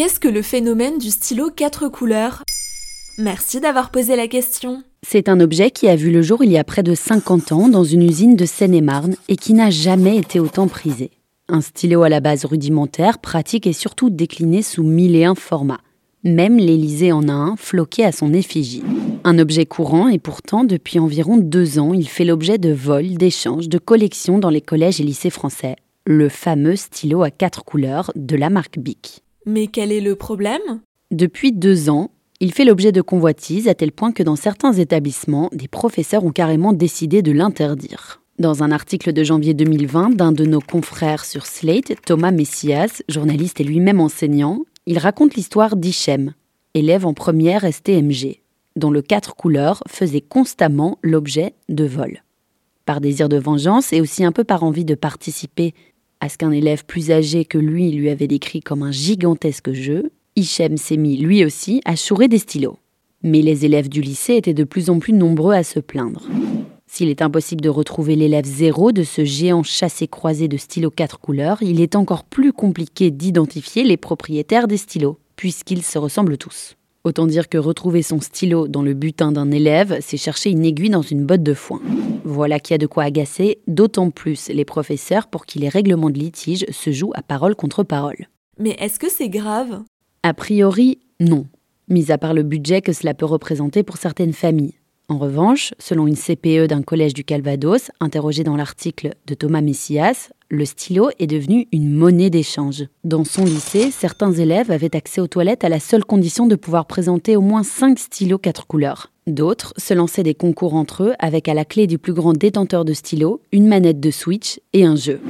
Qu'est-ce que le phénomène du stylo 4 couleurs? Merci d'avoir posé la question. C'est un objet qui a vu le jour il y a près de 50 ans dans une usine de Seine-et-Marne et qui n'a jamais été autant prisé. Un stylo à la base rudimentaire, pratique et surtout décliné sous mille et un formats. Même l'Élysée en a un, floqué à son effigie. Un objet courant et pourtant, depuis environ deux ans, il fait l'objet de vols, d'échanges, de collections dans les collèges et lycées français. Le fameux stylo à quatre couleurs de la marque Bic. Mais quel est le problème? Depuis deux ans, il fait l'objet de convoitises à tel point que dans certains établissements, des professeurs ont carrément décidé de l'interdire. Dans un article de janvier 2020 d'un de nos confrères sur Slate, Thomas Messias, journaliste et lui-même enseignant, il raconte l'histoire d'Hichem, élève en première STMG, dont le quatre couleurs faisait constamment l'objet de vols. Par désir de vengeance et aussi un peu par envie de participer à ce qu'un élève plus âgé que lui lui avait décrit comme un gigantesque jeu, Hichem s'est mis lui aussi à chourer des stylos. Mais les élèves du lycée étaient de plus en plus nombreux à se plaindre. S'il est impossible de retrouver l'élève zéro de ce géant chassé-croisé de stylos quatre couleurs, il est encore plus compliqué d'identifier les propriétaires des stylos, puisqu'ils se ressemblent tous. Autant dire que retrouver son stylo dans le butin d'un élève, c'est chercher une aiguille dans une botte de foin. Voilà qui a de quoi agacer d'autant plus les professeurs pour qui les règlements de litige se jouent à parole contre parole. Mais est-ce que c'est grave? A priori, non, mis à part le budget que cela peut représenter pour certaines familles. En revanche, selon une CPE d'un collège du Calvados, interrogée dans l'article de Thomas Messias, le stylo est devenu une monnaie d'échange. Dans son lycée, certains élèves avaient accès aux toilettes à la seule condition de pouvoir présenter au moins 5 stylos quatre couleurs. D'autres se lançaient des concours entre eux avec à la clé du plus grand détenteur de stylos une manette de Switch et un jeu.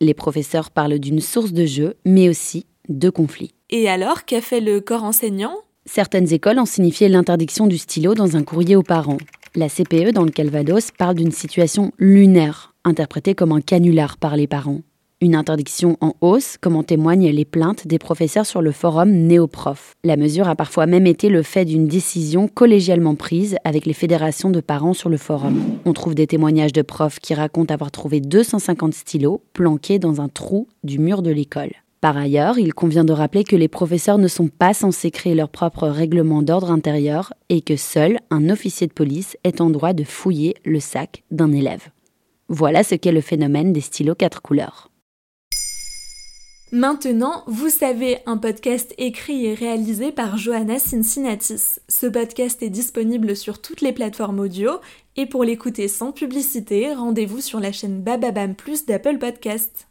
Les professeurs parlent d'une source de jeu, mais aussi de conflits. Et alors, qu'a fait le corps enseignant? Certaines écoles ont signifié l'interdiction du stylo dans un courrier aux parents. La CPE dans le Calvados parle d'une situation lunaire, interprétée comme un canular par les parents. Une interdiction en hausse, comme en témoignent les plaintes des professeurs sur le forum Néoprof. La mesure a parfois même été le fait d'une décision collégialement prise avec les fédérations de parents sur le forum. On trouve des témoignages de profs qui racontent avoir trouvé 250 stylos planqués dans un trou du mur de l'école. Par ailleurs, il convient de rappeler que les professeurs ne sont pas censés créer leur propre règlement d'ordre intérieur et que seul un officier de police est en droit de fouiller le sac d'un élève. Voilà ce qu'est le phénomène des stylos quatre couleurs. Maintenant, vous savez, un podcast écrit et réalisé par Johanna Cincinnatis. Ce podcast est disponible sur toutes les plateformes audio et pour l'écouter sans publicité, rendez-vous sur la chaîne Bababam Plus d'Apple Podcast.